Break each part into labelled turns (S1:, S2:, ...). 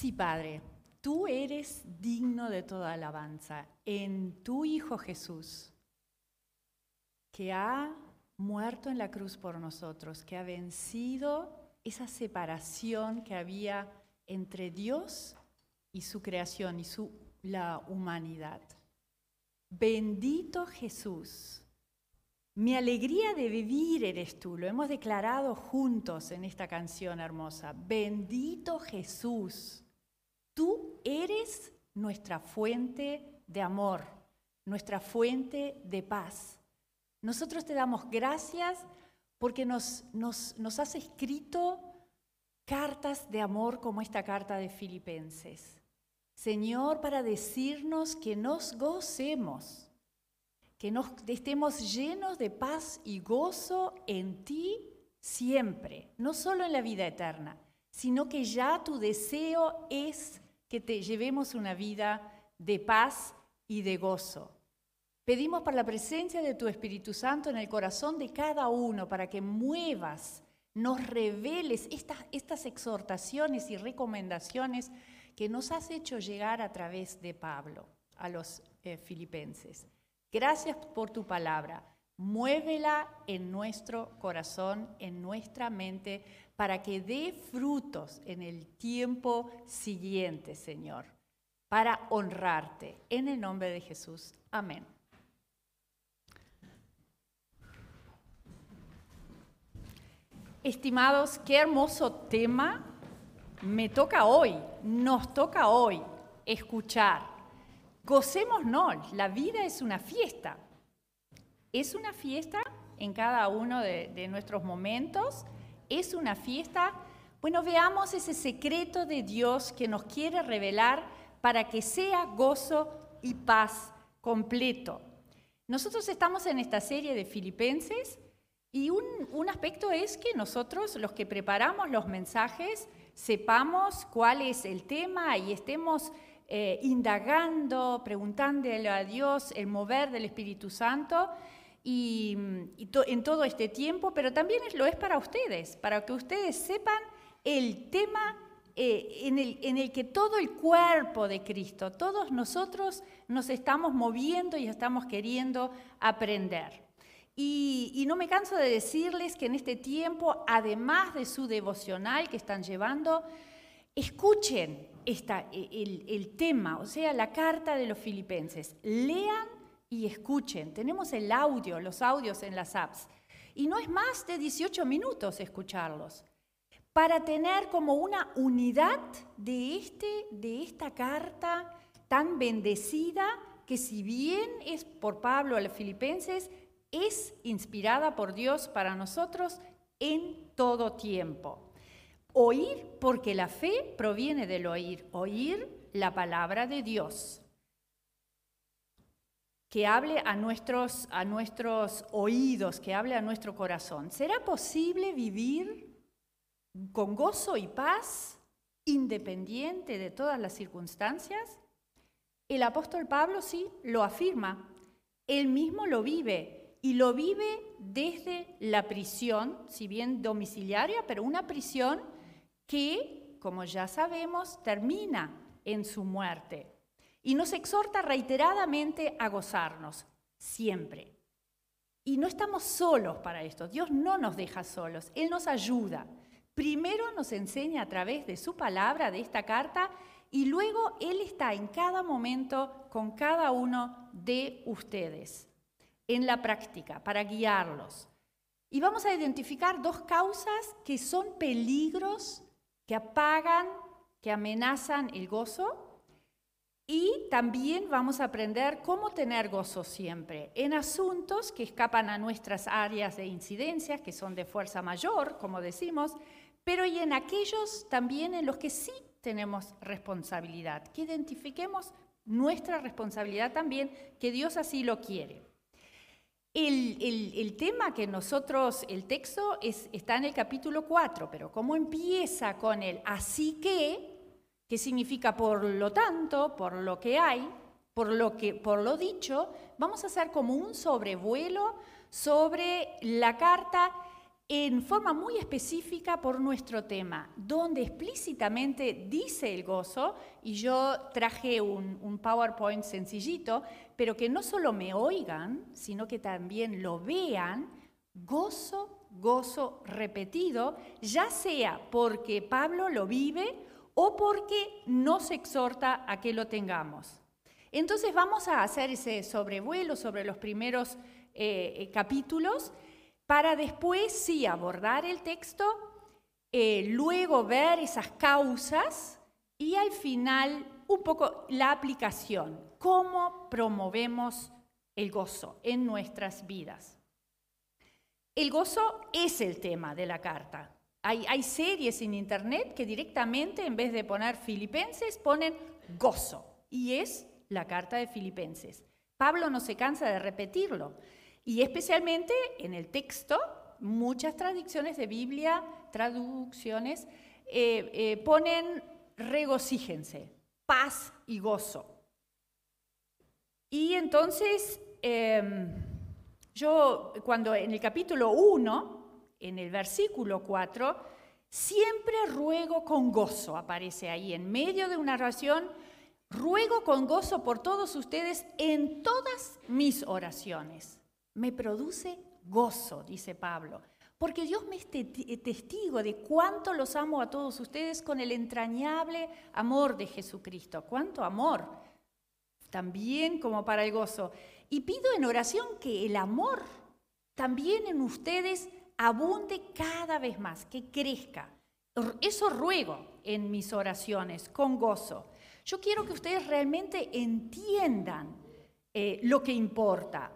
S1: Sí, Padre, tú eres digno de toda alabanza en tu Hijo Jesús, que ha muerto en la cruz por nosotros, que ha vencido esa separación que había entre Dios y su creación y su, la humanidad. Bendito Jesús. Mi alegría de vivir eres tú. Lo hemos declarado juntos en esta canción hermosa. Bendito Jesús. Tú eres nuestra fuente de amor, nuestra fuente de paz. Nosotros te damos gracias porque nos, has escrito cartas de amor como esta carta de Filipenses. Señor, para decirnos que nos gocemos que nos estemos llenos de paz y gozo en ti siempre, no solo en la vida eterna, sino que ya tu deseo es que te llevemos una vida de paz y de gozo. Pedimos por la presencia de tu Espíritu Santo en el corazón de cada uno para que muevas, nos reveles estas, estas exhortaciones y recomendaciones que nos has hecho llegar a través de Pablo a los eh, filipenses. Gracias por tu palabra. Muévela en nuestro corazón, en nuestra mente, para que dé frutos en el tiempo siguiente, Señor, para honrarte. En el nombre de Jesús. Amén. Estimados, qué hermoso tema me toca hoy, nos toca hoy escuchar Gocémonos, la vida es una fiesta. Es una fiesta en cada uno de, nuestros momentos, es una fiesta. Bueno, veamos ese secreto de Dios que nos quiere revelar para que sea gozo y paz completo. Nosotros estamos en esta serie de Filipenses y un, aspecto es que nosotros, los que preparamos los mensajes, sepamos cuál es el tema y estemos eh, indagando, preguntándole a Dios el mover del Espíritu Santo y, en todo este tiempo, pero también lo es para ustedes, para que ustedes sepan el tema eh, en, el, en, el, que todo el cuerpo de Cristo, todos nosotros nos estamos moviendo y estamos queriendo aprender. Y, y, no me canso de decirles que en este tiempo, además de su devocional que están llevando, escuchen el, el tema, o sea, la carta de los filipenses. Lean y escuchen. Tenemos el audio, los audios en las apps. Y no es más de 18 minutos escucharlos. Para tener como una unidad de, este, de esta carta tan bendecida que si bien es por Pablo a los filipenses, es inspirada por Dios para nosotros en todo tiempo. Oír porque la fe proviene del oír, oír la palabra de Dios. Que hable a nuestros, a nuestros oídos, que hable a nuestro corazón. ¿Será posible vivir con gozo y paz independiente de todas las circunstancias? El apóstol Pablo sí lo afirma. Él mismo lo vive y lo vive desde la prisión, si bien domiciliaria, pero una prisión que, como ya sabemos, termina en su muerte. Y nos exhorta reiteradamente a gozarnos, siempre. Y no estamos solos para esto, Dios no nos deja solos, Él nos ayuda. Primero nos enseña a través de su palabra, de esta carta, y luego Él está en cada momento con cada uno de ustedes, en la práctica, para guiarlos. Y vamos a identificar dos causas que son peligros que apagan, que amenazan el gozo. Y también vamos a aprender cómo tener gozo siempre en asuntos que escapan a nuestras áreas de incidencia, que son de fuerza mayor, como decimos, pero y en aquellos también en los que sí tenemos responsabilidad, que identifiquemos nuestra responsabilidad también, que Dios así lo quiere. El, tema que nosotros, el texto está en el capítulo 4, pero ¿cómo empieza con el así que? ¿Qué significa por lo tanto, por lo que hay, por lo, que, por lo dicho? Vamos a hacer como un sobrevuelo sobre la carta en forma muy específica por nuestro tema, donde explícitamente dice el gozo, y yo traje un, PowerPoint sencillito, pero que no solo me oigan, sino que también lo vean, gozo, gozo repetido, ya sea porque Pablo lo vive o porque nos exhorta a que lo tengamos. Entonces vamos a hacer ese sobrevuelo sobre los primeros eh, eh, capítulos para después sí abordar el texto, eh, luego ver esas causas y al final un poco la aplicación, cómo promovemos el gozo en nuestras vidas. El gozo es el tema de la carta. Hay, series en internet que directamente en vez de poner filipenses ponen gozo y es la carta de filipenses. Pablo no se cansa de repetirlo. Y especialmente en el texto, muchas traducciones de Biblia, traducciones, eh, eh, ponen regocíjense, paz y gozo. Y entonces, em, yo cuando en el capítulo 1, en el versículo 4, siempre ruego con gozo, aparece ahí en medio de una oración, ruego con gozo por todos ustedes en todas mis oraciones me produce gozo, dice Pablo, porque Dios me es testigo de cuánto los amo a todos ustedes con el entrañable amor de Jesucristo. Cuánto amor, también como para el gozo. Y pido en oración que el amor también en ustedes abunde cada vez más, que crezca. Eso ruego en mis oraciones, con gozo. Yo quiero que ustedes realmente entiendan eh, lo que importa,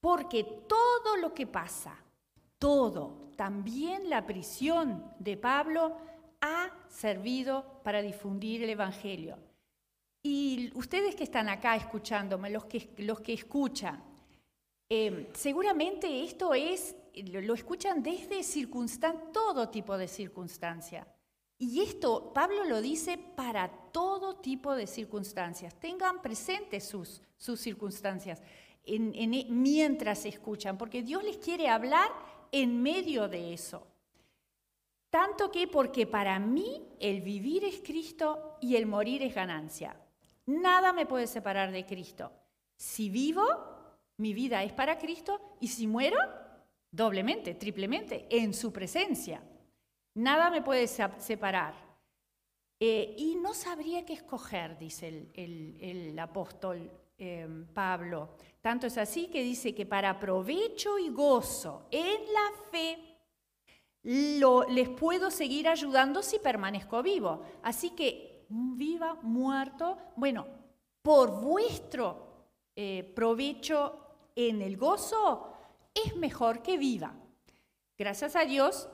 S1: porque todo lo que pasa, todo, también la prisión de Pablo, ha servido para difundir el Evangelio. Y ustedes que están acá escuchándome, los que, los que escuchan, em, seguramente esto es, lo, escuchan desde todo tipo de circunstancia. Y esto Pablo lo dice para todo tipo de circunstancias. Tengan presentes sus, sus circunstancias mientras escuchan, porque Dios les quiere hablar en medio de eso. Tanto que porque para mí el vivir es Cristo y el morir es ganancia. Nada me puede separar de Cristo. Si vivo, mi vida es para Cristo y si muero, doblemente, triplemente, en su presencia. Nada me puede separar. Eh, y no sabría qué escoger, dice el, apóstol Em, Pablo. Tanto es así que dice que para provecho y gozo en la fe les puedo seguir ayudando si permanezco vivo. Así que viva, muerto, bueno, por vuestro eh, provecho en el gozo es mejor que viva. Gracias a Dios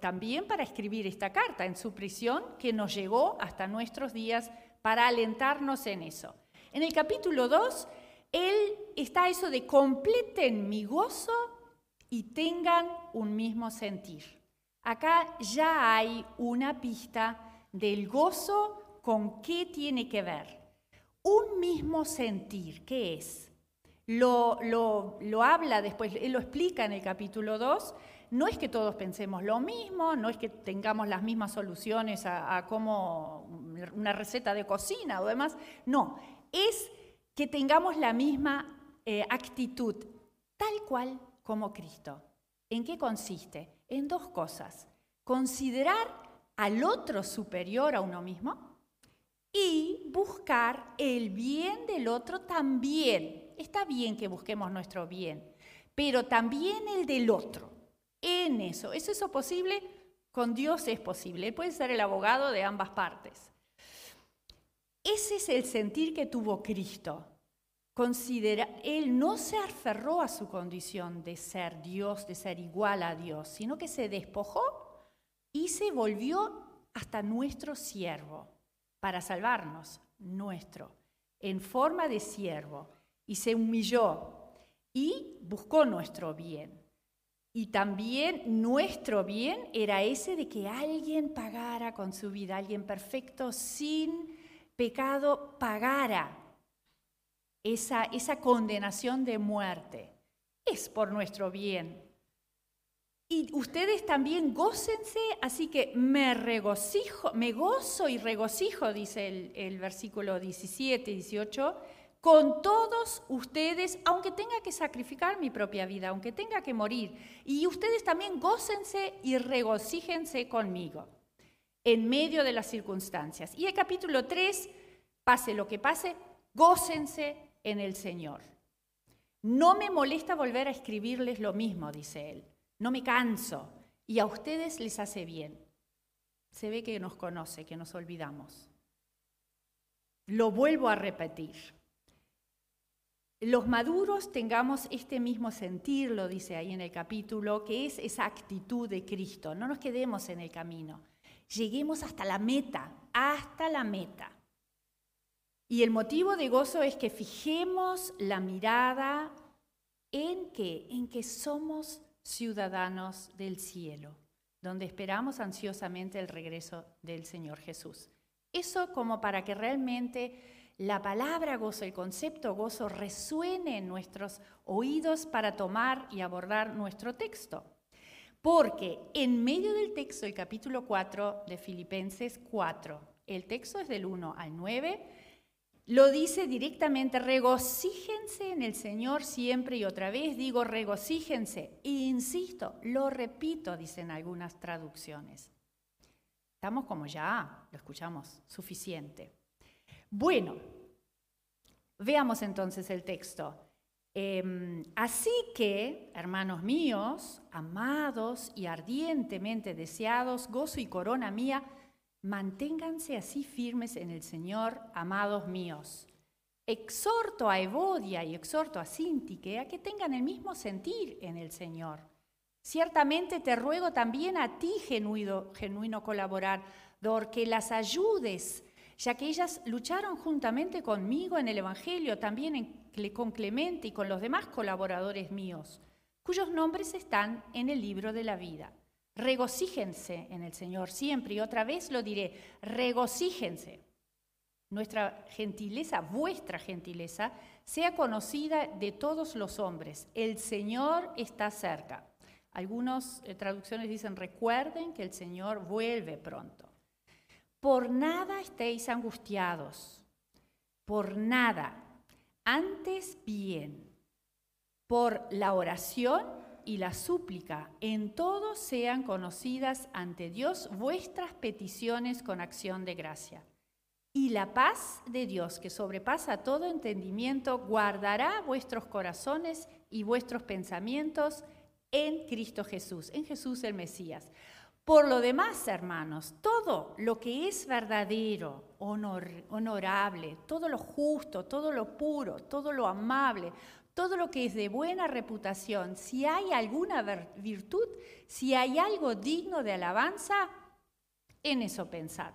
S1: también para escribir esta carta en su prisión que nos llegó hasta nuestros días para alentarnos en eso. En el capítulo 2, él está eso de completen mi gozo y tengan un mismo sentir. Acá ya hay una pista del gozo con qué tiene que ver. Un mismo sentir, ¿qué es? Lo, lo, habla después, él lo explica en el capítulo 2. No es que todos pensemos lo mismo, no es que tengamos las mismas soluciones a, a cómo una receta de cocina o demás. No, es que tengamos la misma eh, actitud, tal cual como Cristo. ¿En qué consiste? En dos cosas. Considerar al otro superior a uno mismo y buscar el bien del otro también. Está bien que busquemos nuestro bien, pero también el del otro. En eso, ¿es eso posible? Con Dios es posible. Él puede ser el abogado de ambas partes. Ese es el sentir que tuvo Cristo. Considera, él no se aferró a su condición de ser Dios, de ser igual a Dios, sino que se despojó y se volvió hasta nuestro siervo para salvarnos, nuestro, en forma de siervo, y se humilló y buscó nuestro bien. Y también nuestro bien era ese de que alguien pagara con su vida, alguien perfecto, sin pecado pagara esa, esa condenación de muerte. Es por nuestro bien. Y ustedes también gócense, así que me regocijo, me gozo y regocijo, dice el, el versículo 17 y 18, con todos ustedes, aunque tenga que sacrificar mi propia vida, aunque tenga que morir. Y ustedes también gócense y regocíjense conmigo en medio de las circunstancias. Y el capítulo 3, pase lo que pase, gócense en el Señor. No me molesta volver a escribirles lo mismo, dice él. No me canso y a ustedes les hace bien. Se ve que nos conoce, que nos olvidamos. Lo vuelvo a repetir. Los maduros tengamos este mismo sentir, lo dice ahí en el capítulo, que es esa actitud de Cristo. No nos quedemos en el camino. Lleguemos hasta la meta, hasta la meta. Y el motivo de gozo es que fijemos la mirada en que, en que somos ciudadanos del cielo, donde esperamos ansiosamente el regreso del Señor Jesús. Eso como para que realmente la palabra gozo, el concepto gozo resuene en nuestros oídos para tomar y abordar nuestro texto. Porque en medio del texto, el capítulo 4 de Filipenses 4, el texto es del 1 al 9, lo dice directamente, regocíjense en el Señor siempre y otra vez digo regocíjense. E insisto, lo repito, dicen algunas traducciones. Estamos como ya, lo escuchamos, suficiente. Bueno, veamos entonces el texto. Em, así que, hermanos míos, amados y ardientemente deseados, gozo y corona mía, Manténganse así firmes en el Señor, amados míos. Exhorto a Evodia y exhorto a Sintique a que tengan el mismo sentir en el Señor. Ciertamente te ruego también a ti, genuino, colaborador, que las ayudes, ya que ellas lucharon juntamente conmigo en el Evangelio, también con Clemente y con los demás colaboradores míos, cuyos nombres están en el libro de la vida. Regocíjense en el Señor siempre y otra vez lo diré, regocíjense. Nuestra gentileza, vuestra gentileza, sea conocida de todos los hombres. El Señor está cerca. Algunas eh, traducciones dicen, recuerden que el Señor vuelve pronto. Por nada estéis angustiados, por nada. Antes bien, por la oración y la súplica en todo sean conocidas ante Dios vuestras peticiones con acción de gracia. Y la paz de Dios, que sobrepasa todo entendimiento, guardará vuestros corazones y vuestros pensamientos en Cristo Jesús, en Jesús el Mesías. Por lo demás, hermanos, todo lo que es verdadero, honorable, todo lo justo, todo lo puro, todo lo amable, todo lo que es de buena reputación, si hay alguna virtud, si hay algo digno de alabanza, en eso pensad.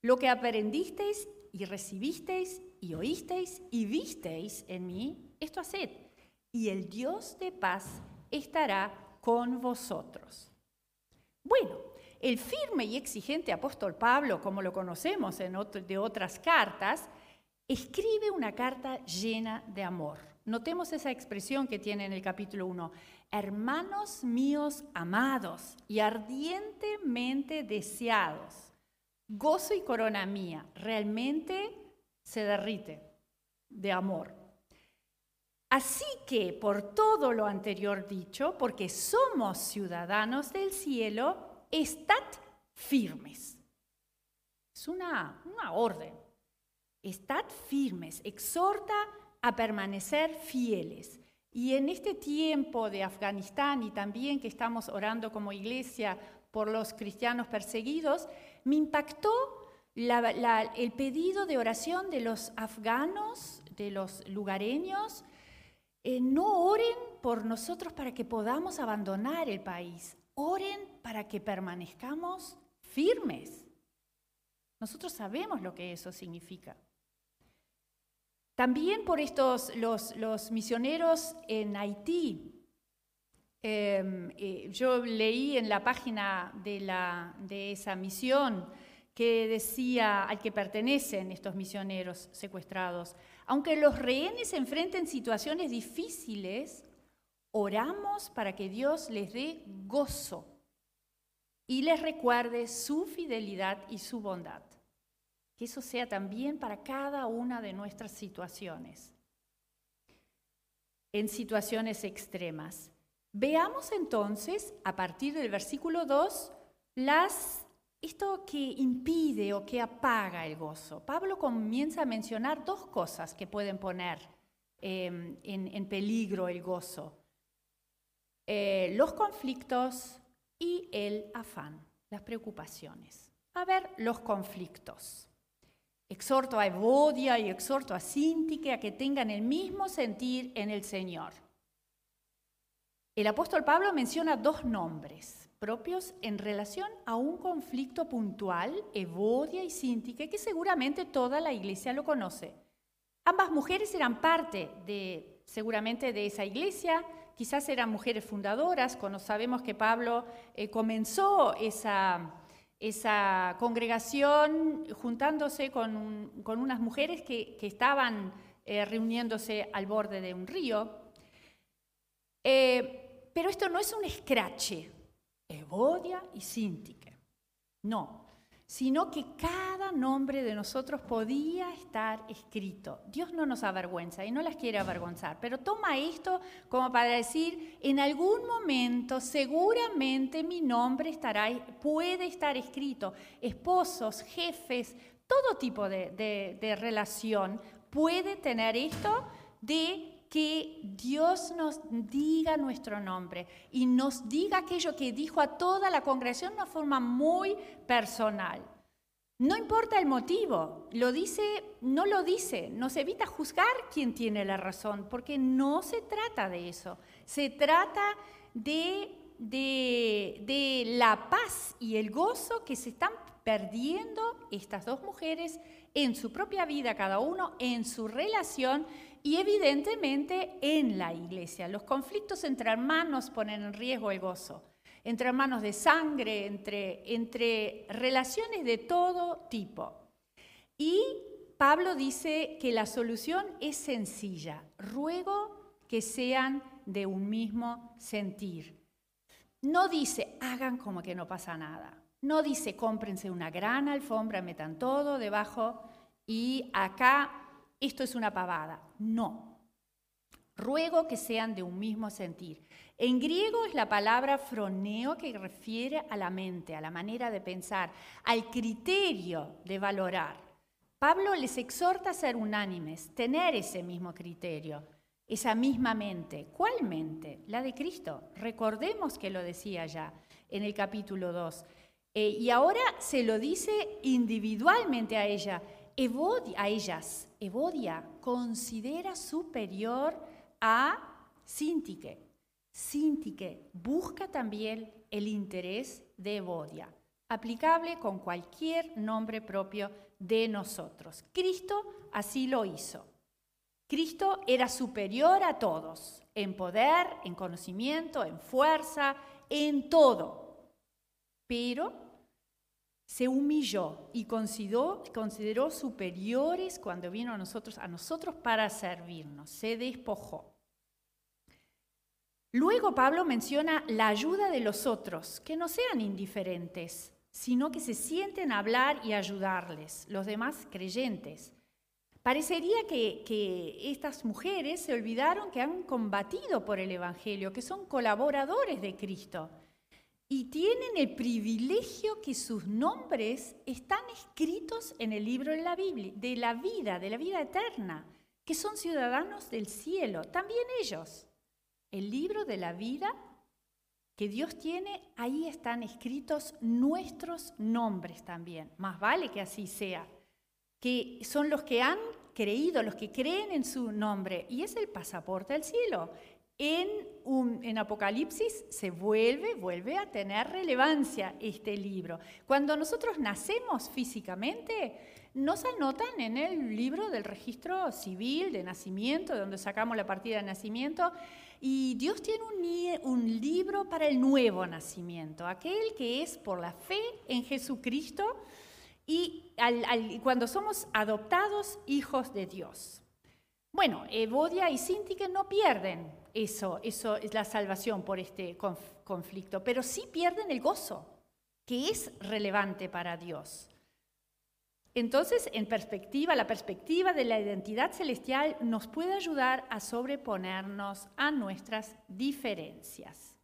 S1: Lo que aprendisteis y recibisteis y oísteis y visteis en mí, esto haced, y el Dios de paz estará con vosotros. Bueno, el firme y exigente apóstol Pablo, como lo conocemos de otras cartas, escribe una carta llena de amor Notemos esa expresión que tiene en el capítulo 1. Hermanos míos amados y ardientemente deseados, gozo y corona mía, realmente se derrite de amor. Así que por todo lo anterior dicho, porque somos ciudadanos del cielo, estad firmes. Es una, una orden. Estad firmes, exhorta a permanecer fieles. Y en este tiempo de Afganistán y también que estamos orando como iglesia por los cristianos perseguidos, me impactó el pedido de oración de los afganos, de los lugareños. Eh, no oren por nosotros para que podamos abandonar el país, oren para que permanezcamos firmes. Nosotros sabemos lo que eso significa. También por estos, los, misioneros en Haití. Em, eh, yo leí en la página de, la, de esa misión que decía al que pertenecen estos misioneros secuestrados, aunque los rehenes enfrenten situaciones difíciles, oramos para que Dios les dé gozo y les recuerde su fidelidad y su bondad. Que eso sea también para cada una de nuestras situaciones, en situaciones extremas. Veamos entonces, a partir del versículo 2, las, esto que impide o que apaga el gozo. Pablo comienza a mencionar dos cosas que pueden poner em, en, peligro el gozo. Eh, los conflictos y el afán, las preocupaciones. A ver, los conflictos. Exhorto a Evodia y exhorto a Sintique a que tengan el mismo sentir en el Señor. El apóstol Pablo menciona dos nombres propios en relación a un conflicto puntual, Evodia y Sintique, que seguramente toda la iglesia lo conoce. Ambas mujeres eran parte de, seguramente, de esa iglesia, quizás eran mujeres fundadoras, cuando sabemos que Pablo eh, comenzó esa, esa, congregación juntándose con, unas mujeres que, estaban eh, reuniéndose al borde de un río. Eh, pero esto no es un escrache, Evodia y Sintique. No, sino que cada nombre de nosotros podía estar escrito. Dios no nos avergüenza y no las quiere avergonzar, pero toma esto como para decir, en algún momento seguramente mi nombre estará, puede estar escrito. Esposos, jefes, todo tipo de, de relación puede tener esto de que Dios nos diga nuestro nombre y nos diga aquello que dijo a toda la congregación de una forma muy personal. No importa el motivo, lo dice, no lo dice, nos evita juzgar quién tiene la razón, porque no se trata de eso, se trata de, de, de la paz y el gozo que se están perdiendo estas dos mujeres en su propia vida, cada uno en su relación y evidentemente en la iglesia. Los conflictos entre hermanos ponen en riesgo el gozo, entre hermanos de sangre, entre, relaciones de todo tipo. Y Pablo dice que la solución es sencilla. Ruego que sean de un mismo sentir. No dice, hagan como que no pasa nada. No dice, cómprense una gran alfombra, metan todo debajo y acá esto es una pavada. No. Ruego que sean de un mismo sentir. En griego es la palabra froneo que refiere a la mente, a la manera de pensar, al criterio de valorar. Pablo les exhorta a ser unánimes, tener ese mismo criterio, esa misma mente. ¿Cuál mente? La de Cristo. Recordemos que lo decía ya en el capítulo 2. Eh, y ahora se lo dice individualmente a ella a ellas, Evodia considera superior a Sintique. Sintique busca también el interés de Evodia, aplicable con cualquier nombre propio de nosotros. Cristo así lo hizo. Cristo era superior a todos, en poder, en conocimiento, en fuerza, en todo. Pero se humilló y consideró, superiores cuando vino a nosotros, a nosotros para servirnos, se despojó. Luego Pablo menciona la ayuda de los otros, que no sean indiferentes, sino que se sienten a hablar y ayudarles, los demás creyentes. Parecería que, que estas mujeres se olvidaron que han combatido por el Evangelio, que son colaboradores de Cristo y tienen el privilegio que sus nombres están escritos en el libro de la Biblia, de la vida, de la vida eterna, que son ciudadanos del cielo, también ellos. El libro de la vida que Dios tiene, ahí están escritos nuestros nombres también. Más vale que así sea, que son los que han creído, los que creen en su nombre, y es el pasaporte al cielo. En, Apocalipsis se vuelve, vuelve a tener relevancia este libro. Cuando nosotros nacemos físicamente, nos anotan en el libro del registro civil de nacimiento, de donde sacamos la partida de nacimiento, y Dios tiene un, un libro para el nuevo nacimiento, aquel que es por la fe en Jesucristo y cuando somos adoptados hijos de Dios. Bueno, Evodia y Sintique no pierden eso, eso es la salvación por este conflicto, pero sí pierden el gozo, que es relevante para Dios. Entonces, en perspectiva, la perspectiva de la identidad celestial nos puede ayudar a sobreponernos a nuestras diferencias.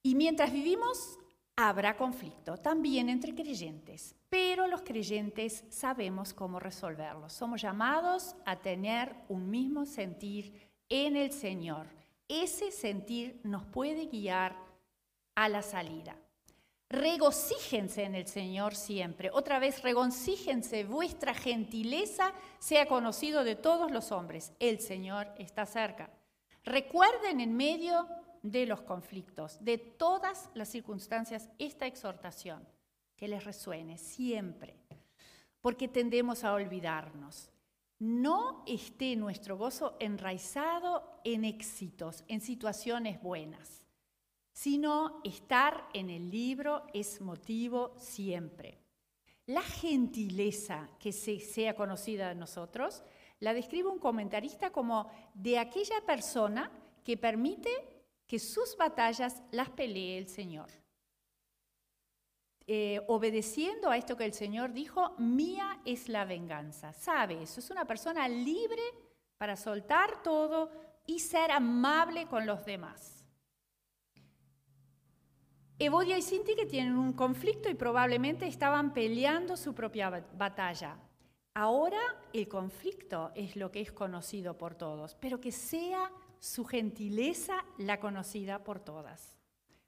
S1: Y mientras vivimos, habrá conflicto también entre creyentes, pero los creyentes sabemos cómo resolverlo. Somos llamados a tener un mismo sentir en el Señor. Ese sentir nos puede guiar a la salida. Regocíjense en el Señor siempre. Otra vez, regocíjense, vuestra gentileza sea conocido de todos los hombres. El Señor está cerca. Recuerden en medio de los conflictos, de todas las circunstancias, esta exhortación, que les resuene siempre, porque tendemos a olvidarnos. No esté nuestro gozo enraizado en éxitos, en situaciones buenas sino estar en el libro es motivo siempre. La gentileza que se sea conocida de nosotros la describe un comentarista como de aquella persona que permite que sus batallas las pelee el Señor. Eh, obedeciendo a esto que el Señor dijo, mía es la venganza. Sabe eso, es una persona libre para soltar todo y ser amable con los demás. Evodia y Sinti tienen un conflicto y probablemente estaban peleando su propia batalla. Ahora el conflicto es lo que es conocido por todos, pero que sea su gentileza la conocida por todas.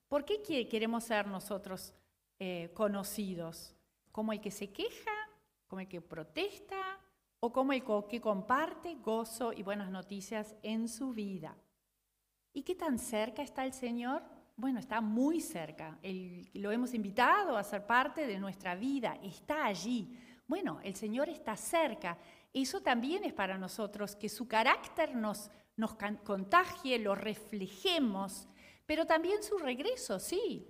S1: ¿Por qué queremos ser nosotros eh, conocidos? ¿Como el que se queja? ¿Como el que protesta? ¿O como el que comparte gozo y buenas noticias en su vida? ¿Y qué tan cerca está el Señor? bueno, está muy cerca. lo hemos invitado a ser parte de nuestra vida, está allí. Bueno, el Señor está cerca. Eso también es para nosotros, que su carácter nos, nos contagie, lo reflejemos, pero también su regreso, sí.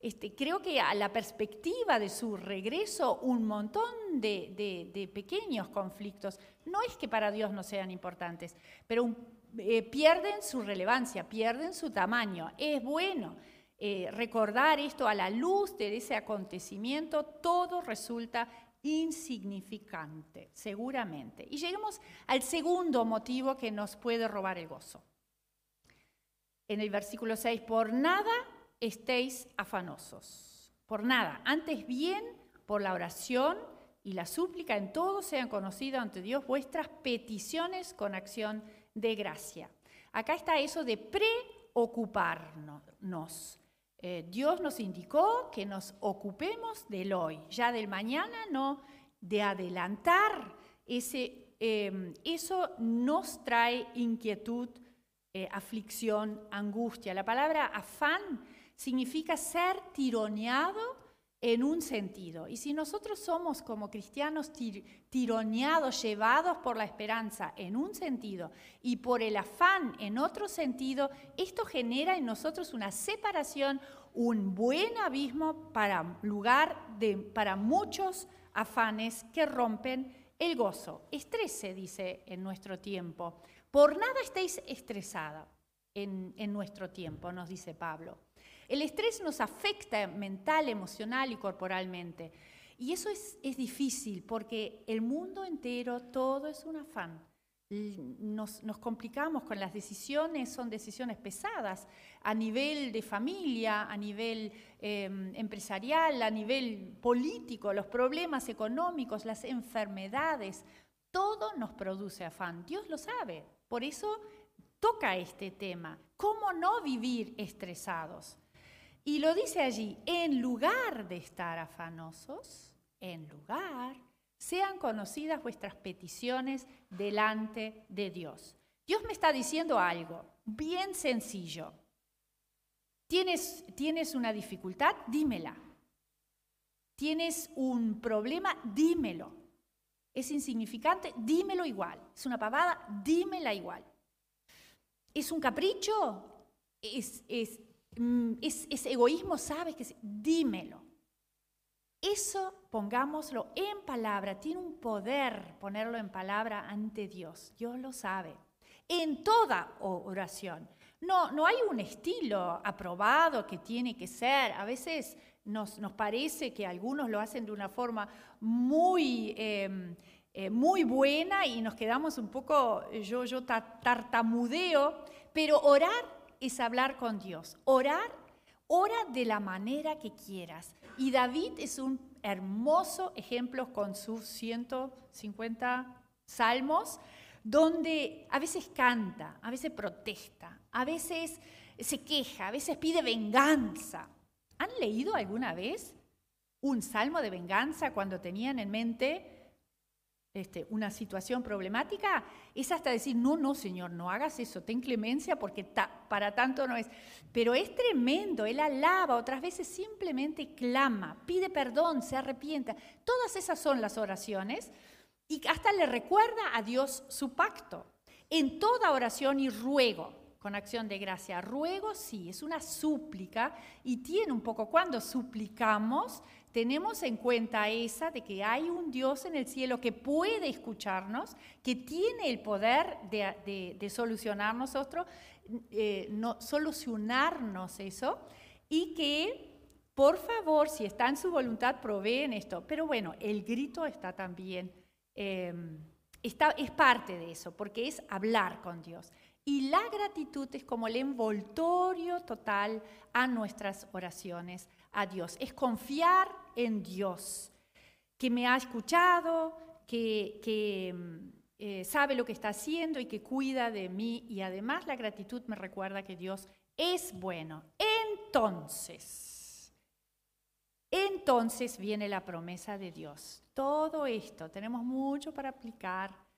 S1: Este, creo que a la perspectiva de su regreso, un montón de, pequeños conflictos, no es que para Dios no sean importantes, pero eh, pierden su relevancia, pierden su tamaño. Es bueno eh, recordar esto a la luz de ese acontecimiento, todo resulta insignificante, seguramente. Y lleguemos al segundo motivo que nos puede robar el gozo. En el versículo 6, por nada estéis afanosos, por nada, antes bien por la oración y la súplica en todo sean conocidas ante Dios vuestras peticiones con acción de gracia. Acá está eso de preocuparnos. Eh, Dios nos indicó que nos ocupemos del hoy, ya del mañana, no de adelantar. Ese, em, eso nos trae inquietud, eh, aflicción, angustia. La palabra afán significa ser tironeado en un sentido. Y si nosotros somos como cristianos tironeados, llevados por la esperanza en un sentido y por el afán en otro sentido, esto genera en nosotros una separación, un buen abismo para lugar de, para muchos afanes que rompen el gozo. Estrés se dice en nuestro tiempo. Por nada estéis estresada en, en nuestro tiempo, nos dice Pablo. El estrés nos afecta mental, emocional y corporalmente. Y eso es, difícil porque el mundo entero, todo es un afán. Nos, complicamos con las decisiones, son decisiones pesadas a nivel de familia, a nivel em, empresarial, a nivel político, los problemas económicos, las enfermedades, todo nos produce afán. Dios lo sabe, por eso toca este tema. ¿Cómo no vivir estresados? Y lo dice allí, en lugar de estar afanosos, en lugar, sean conocidas vuestras peticiones delante de Dios. Dios me está diciendo algo bien sencillo. ¿Tienes, ¿Tienes una dificultad? Dímela. ¿Tienes un problema? Dímelo. ¿Es insignificante? Dímelo igual. ¿Es una pavada? Dímela igual. ¿Es un capricho? ¿Es, es Mm, es, egoísmo, sabes que dímelo. Eso pongámoslo en palabra, tiene un poder ponerlo en palabra ante Dios, Dios lo sabe, en toda oración. No, no hay un estilo aprobado que tiene que ser, a veces nos, parece que algunos lo hacen de una forma muy... Em, eh, muy buena y nos quedamos un poco, yo, yo tartamudeo, pero orar es hablar con Dios. Orar, ora de la manera que quieras. Y David es un hermoso ejemplo con sus 150 salmos, donde a veces canta, a veces protesta, a veces se queja, a veces pide venganza. ¿Han leído alguna vez un salmo de venganza cuando tenían en mente este, una situación problemática, es hasta decir, no, no, Señor, no hagas eso, ten clemencia porque para tanto no es. Pero es tremendo, Él alaba, otras veces simplemente clama, pide perdón, se arrepienta. Todas esas son las oraciones y hasta le recuerda a Dios su pacto. En toda oración y ruego, con acción de gracia. Ruego sí, es una súplica y tiene un poco, cuando suplicamos, tenemos en cuenta esa de que hay un Dios en el cielo que puede escucharnos, que tiene el poder de, solucionar nosotros, eh, no, solucionarnos eso, y que, por favor, si está en su voluntad, proveen esto. Pero bueno, el grito está también, em, está, es parte de eso, porque es hablar con Dios. Y la gratitud es como el envoltorio total a nuestras oraciones a Dios. Es confiar en Dios, que me ha escuchado, que, mm, eh, sabe lo que está haciendo y que cuida de mí. Y además la gratitud me recuerda que Dios es bueno. Entonces, entonces viene la promesa de Dios. Todo esto, tenemos mucho para aplicar.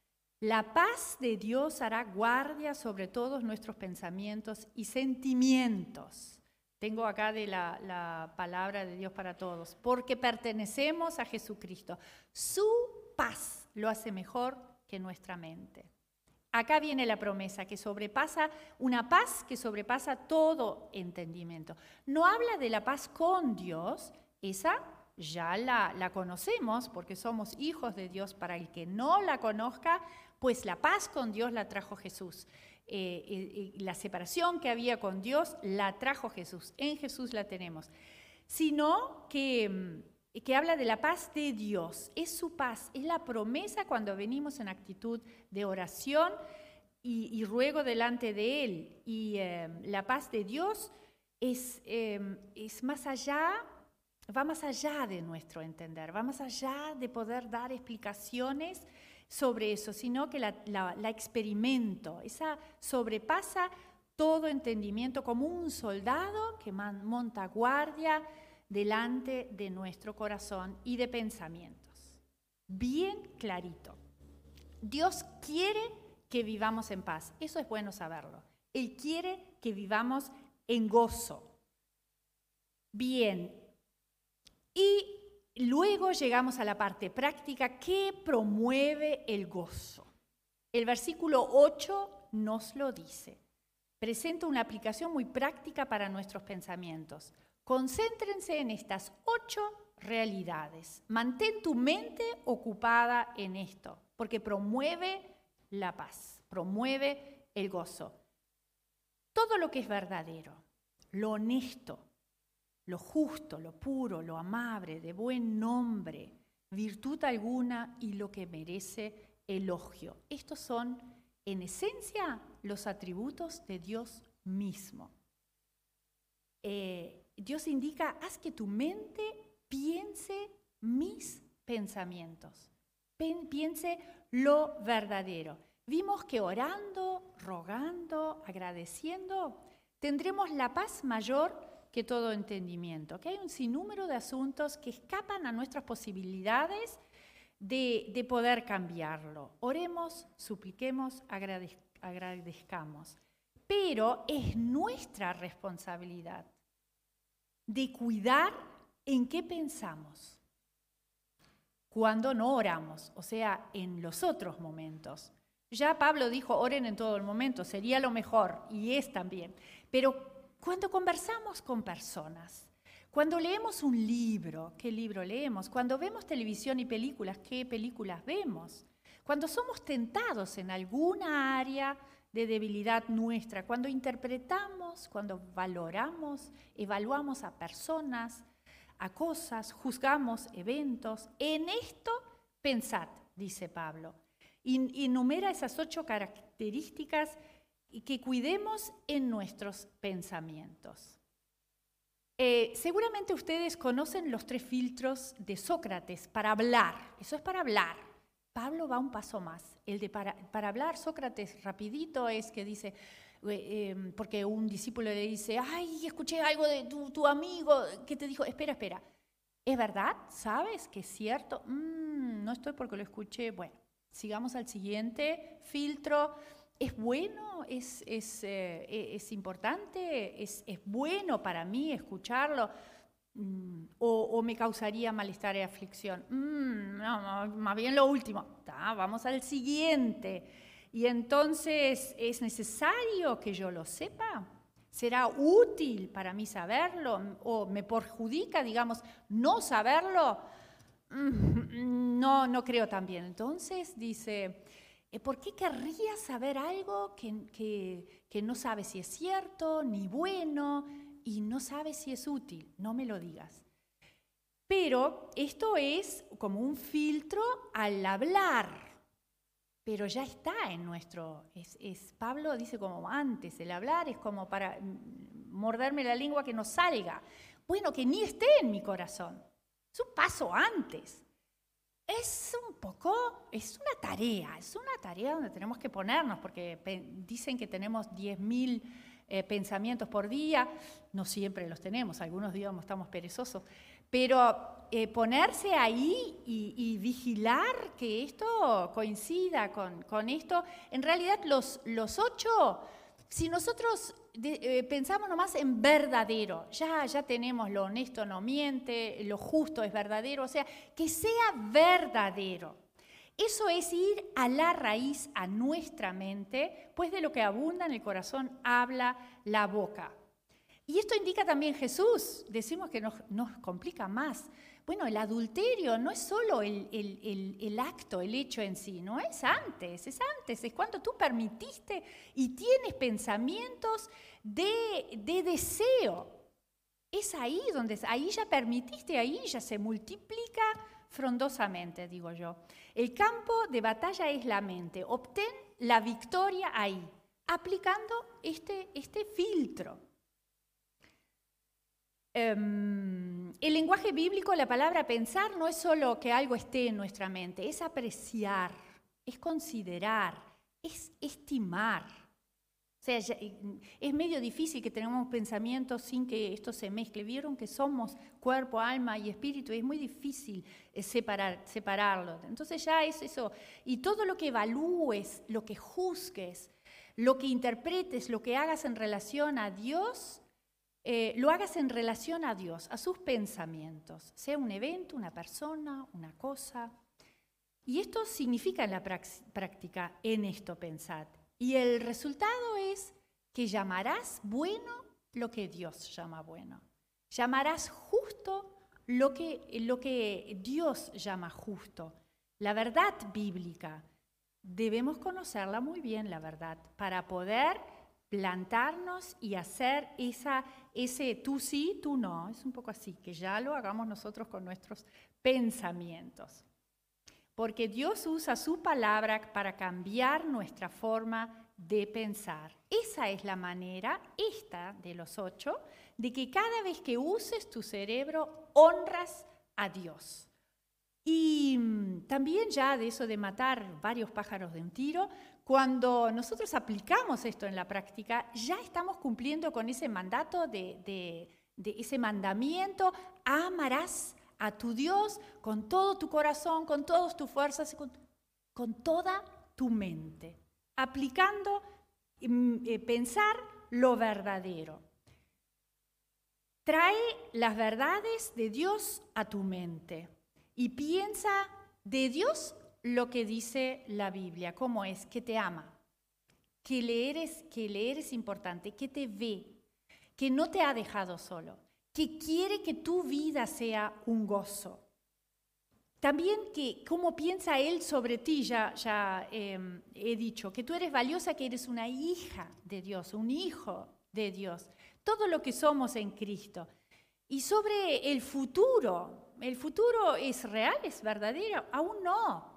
S1: La paz de Dios hará guardia sobre todos nuestros pensamientos y sentimientos. Tengo acá de la, palabra de Dios para todos, porque pertenecemos a Jesucristo. Su paz lo hace mejor que nuestra mente. Acá viene la promesa que sobrepasa, una paz que sobrepasa todo entendimiento. No habla de la paz con Dios, esa ya la, la, conocemos porque somos hijos de Dios. Para el que no la conozca, pues la paz con Dios la trajo Jesús. Eh, la separación que había con Dios la trajo Jesús. En Jesús la tenemos. Sino que, mm, que habla de la paz de Dios. Es su paz, es la promesa cuando venimos en actitud de oración y, ruego delante de Él. Y eh, la paz de Dios es, es más allá va más allá de nuestro entender, va más allá de poder dar explicaciones sobre eso, sino que la, experimento. Esa sobrepasa todo entendimiento como un soldado que monta guardia delante de nuestro corazón y de pensamientos. Bien clarito. Dios quiere que vivamos en paz. Eso es bueno saberlo. Él quiere que vivamos en gozo. Bien. Y Luego llegamos a la parte práctica que promueve el gozo. El versículo 8 nos lo dice. Presenta una aplicación muy práctica para nuestros pensamientos. Concéntrense en estas ocho realidades. Mantén tu mente ocupada en esto, porque promueve la paz, promueve el gozo. Todo lo que es verdadero, lo honesto, lo justo, lo puro, lo amable, de buen nombre, virtud alguna y lo que merece elogio. Estos son, en esencia, los atributos de Dios mismo. Eh, Dios indica, haz que tu mente piense mis pensamientos, piense lo verdadero. Vimos que orando, rogando, agradeciendo, tendremos la paz mayor que todo entendimiento, que hay un sinnúmero de asuntos que escapan a nuestras posibilidades de, poder cambiarlo. Oremos, supliquemos, agradezcamos. Pero es nuestra responsabilidad de cuidar en qué pensamos cuando no oramos, o sea, en los otros momentos. Ya Pablo dijo, oren en todo el momento, sería lo mejor, y es también. Pero cuando conversamos con personas, Cuando leemos un libro, ¿qué libro leemos? Cuando vemos televisión y películas, ¿qué películas vemos? Cuando somos tentados en alguna área de debilidad nuestra, cuando interpretamos, cuando valoramos, evaluamos a personas, a cosas, juzgamos eventos, en esto pensad, dice Pablo. Y enumera esas ocho características y que cuidemos en nuestros pensamientos. Eh, seguramente ustedes conocen los tres filtros de Sócrates para hablar. Eso es para hablar. Pablo va un paso más. El de para, hablar, Sócrates rapidito es que dice, eh, em, porque un discípulo le dice, ay, escuché algo de tu, amigo que te dijo, espera, espera, ¿es verdad? ¿Sabes que es cierto? Mm, no estoy porque lo escuché. Bueno, sigamos al siguiente filtro ¿Es bueno? ¿Es, es, eh, e, es importante? ¿Es, ¿Es, bueno para mí escucharlo? Mm, o, me causaría malestar y aflicción? Mm, no, más bien lo último. vamos al siguiente. Y entonces, ¿es necesario que yo lo sepa? ¿Será útil para mí saberlo? ¿O me perjudica, digamos, no saberlo? Mm, no, no creo también. Entonces, dice, ¿Por qué querría saber algo que, no sabe si es cierto, ni bueno, y no sabe si es útil? No me lo digas. Pero esto es como un filtro al hablar, pero ya está en nuestro, es, Pablo dice como antes, el hablar es como para morderme la lengua que no salga. Bueno, que ni esté en mi corazón. Es un paso antes. Es un poco, es una tarea, es una tarea donde tenemos que ponernos, porque dicen que tenemos 10.000 eh, pensamientos por día, no siempre los tenemos, algunos días estamos perezosos, pero eh, ponerse ahí y, vigilar que esto coincida con, con, esto, en realidad los, los ocho si nosotros eh, pensamos nomás en verdadero, ya, ya tenemos lo honesto no miente, lo justo es verdadero, o sea, que sea verdadero. Eso es ir a la raíz, a nuestra mente, pues de lo que abunda en el corazón habla la boca. Y esto indica también Jesús, decimos que nos, nos complica más. Bueno, el adulterio no es solo el, acto, el hecho en sí, no es antes, es antes, es cuando tú permitiste y tienes pensamientos de, deseo. Es ahí donde, ahí ya permitiste, ahí ya se multiplica frondosamente, digo yo. El campo de batalla es la mente, obtén la victoria ahí, aplicando este, este filtro. Em, el lenguaje bíblico, la palabra pensar, no es solo que algo esté en nuestra mente, es apreciar, es considerar, es estimar. O sea, es medio difícil que tengamos pensamientos sin que esto se mezcle. Vieron que somos cuerpo, alma y espíritu, y es muy difícil eh, separar, separarlo. Entonces ya es eso. Y todo lo que evalúes, lo que juzgues, lo que interpretes, lo que hagas en relación a Dios, eh, lo hagas en relación a Dios, a sus pensamientos, sea un evento, una persona, una cosa. Y esto significa en la práctica, en esto pensad. Y el resultado es que llamarás bueno lo que Dios llama bueno. Llamarás justo lo que, lo que Dios llama justo. La verdad bíblica. Debemos conocerla muy bien, la verdad, para poder plantarnos y hacer esa, ese tú sí, tú no. Es un poco así, que ya lo hagamos nosotros con nuestros pensamientos. Porque Dios usa su palabra para cambiar nuestra forma de pensar. Esa es la manera, esta de los ocho, de que cada vez que uses tu cerebro honras a Dios. Y mm, también ya de eso de matar varios pájaros de un tiro, cuando nosotros aplicamos esto en la práctica, ya estamos cumpliendo con ese mandato de, ese mandamiento, amarás a tu Dios con todo tu corazón, con todas tus fuerzas, con, toda tu mente, aplicando mm, eh, pensar lo verdadero. Trae las verdades de Dios a tu mente y piensa de Dios lo que dice la Biblia, cómo es, que te ama, que le eres, que le eres importante, que te ve, que no te ha dejado solo, que quiere que tu vida sea un gozo. También que cómo piensa Él sobre ti, ya, ya em, he dicho, que tú eres valiosa, que eres una hija de Dios, un hijo de Dios, todo lo que somos en Cristo. Y sobre el futuro, ¿el futuro es real, es verdadero? Aún no,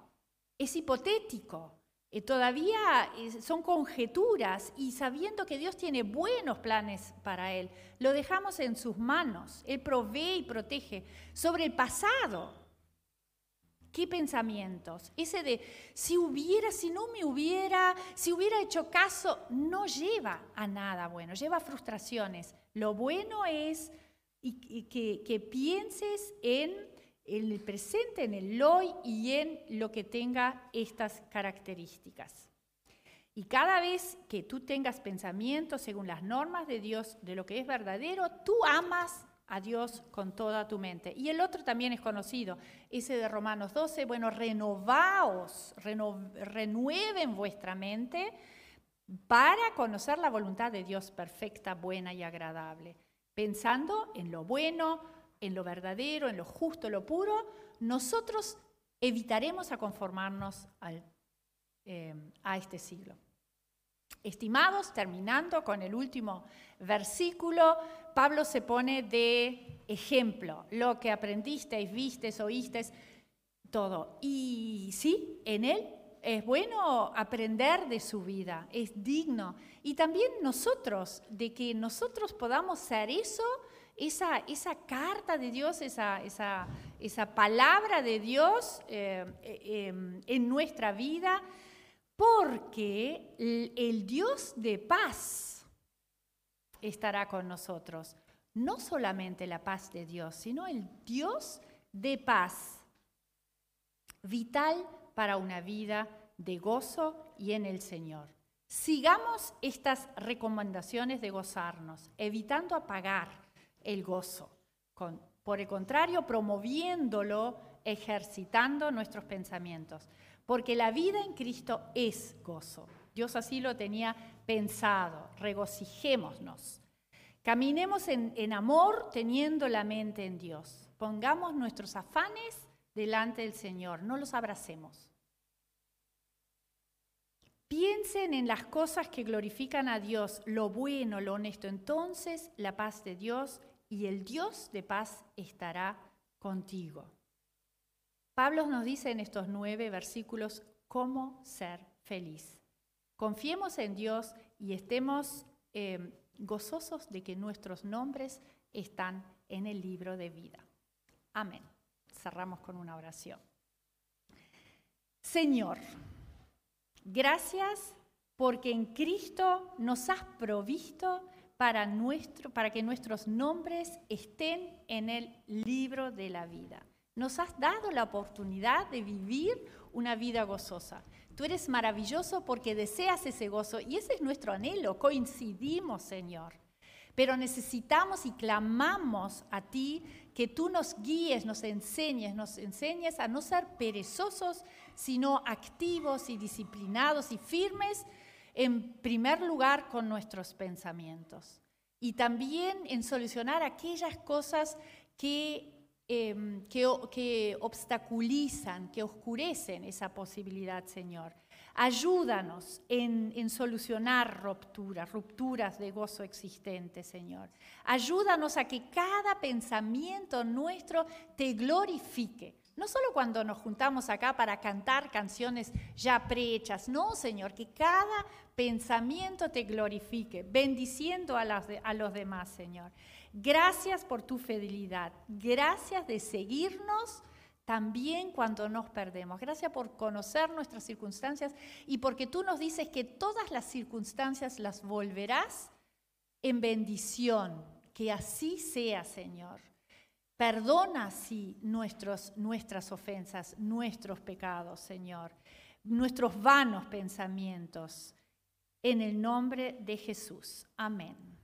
S1: es hipotético. Eh, todavía son conjeturas y sabiendo que Dios tiene buenos planes para Él, lo dejamos en sus manos. Él provee y protege. Sobre el pasado, ¿Qué pensamientos? Ese de si hubiera, si no me hubiera, si hubiera hecho caso, no lleva a nada bueno, lleva a frustraciones. Lo bueno es que pienses en el presente, en el hoy y en lo que tenga estas características. Y cada vez que tú tengas pensamientos según las normas de Dios, de lo que es verdadero, tú amas a Dios con toda tu mente. Y el otro también es conocido, ese de Romanos 12, bueno, renovaos, renueven vuestra mente para conocer la voluntad de Dios perfecta, buena y agradable. Pensando en lo bueno, en lo verdadero, en lo justo, lo puro, nosotros evitaremos a conformarnos eh, a este siglo. Estimados, terminando con el último versículo, Pablo se pone de ejemplo lo que aprendisteis, visteis, oísteis, todo. Y sí, en él es bueno aprender de su vida, es digno. Y también nosotros, de que nosotros podamos ser eso, esa, esa carta de Dios, esa, esa, esa palabra de Dios eh, eh, em, en nuestra vida porque el Dios de paz estará con nosotros. No solamente la paz de Dios, sino el Dios de paz, vital para una vida de gozo y en el Señor. Sigamos estas recomendaciones de gozarnos, evitando apagar el gozo. por el contrario, promoviéndolo, ejercitando nuestros pensamientos porque la vida en Cristo es gozo. Dios así lo tenía pensado. Regocijémonos. Caminemos en, amor teniendo la mente en Dios. Pongamos nuestros afanes delante del Señor, no los abracemos. Piensen en las cosas que glorifican a Dios, lo bueno, lo honesto. Entonces la paz de Dios y el Dios de paz estará contigo. Pablo nos dice en estos nueve versículos cómo ser feliz. Confiemos en Dios y estemos eh, gozosos de que nuestros nombres están en el libro de vida. Amén. Cerramos con una oración. Señor, gracias porque en Cristo nos has provisto para, nuestro, para que nuestros nombres estén en el libro de la vida. Nos has dado la oportunidad de vivir una vida gozosa. Tú eres maravilloso porque deseas ese gozo y ese es nuestro anhelo. Coincidimos, Señor. Pero necesitamos y clamamos a ti que tú nos guíes, nos enseñes, nos enseñes a no ser perezosos, sino activos y disciplinados y firmes en primer lugar con nuestros pensamientos. Y también en solucionar aquellas cosas que Em, que, obstaculizan, que oscurecen esa posibilidad, Señor. Ayúdanos en, en, solucionar rupturas, rupturas de gozo existente, Señor. Ayúdanos a que cada pensamiento nuestro te glorifique. No solo cuando nos juntamos acá para cantar canciones ya prehechas, no, Señor, que cada pensamiento te glorifique, bendiciendo a, a los demás, Señor. Gracias por tu fidelidad. Gracias de seguirnos también cuando nos perdemos. Gracias por conocer nuestras circunstancias y porque tú nos dices que todas las circunstancias las volverás en bendición. Que así sea, Señor. Perdona así nuestros, nuestras ofensas, nuestros pecados, Señor, nuestros vanos pensamientos. En el nombre de Jesús. Amén.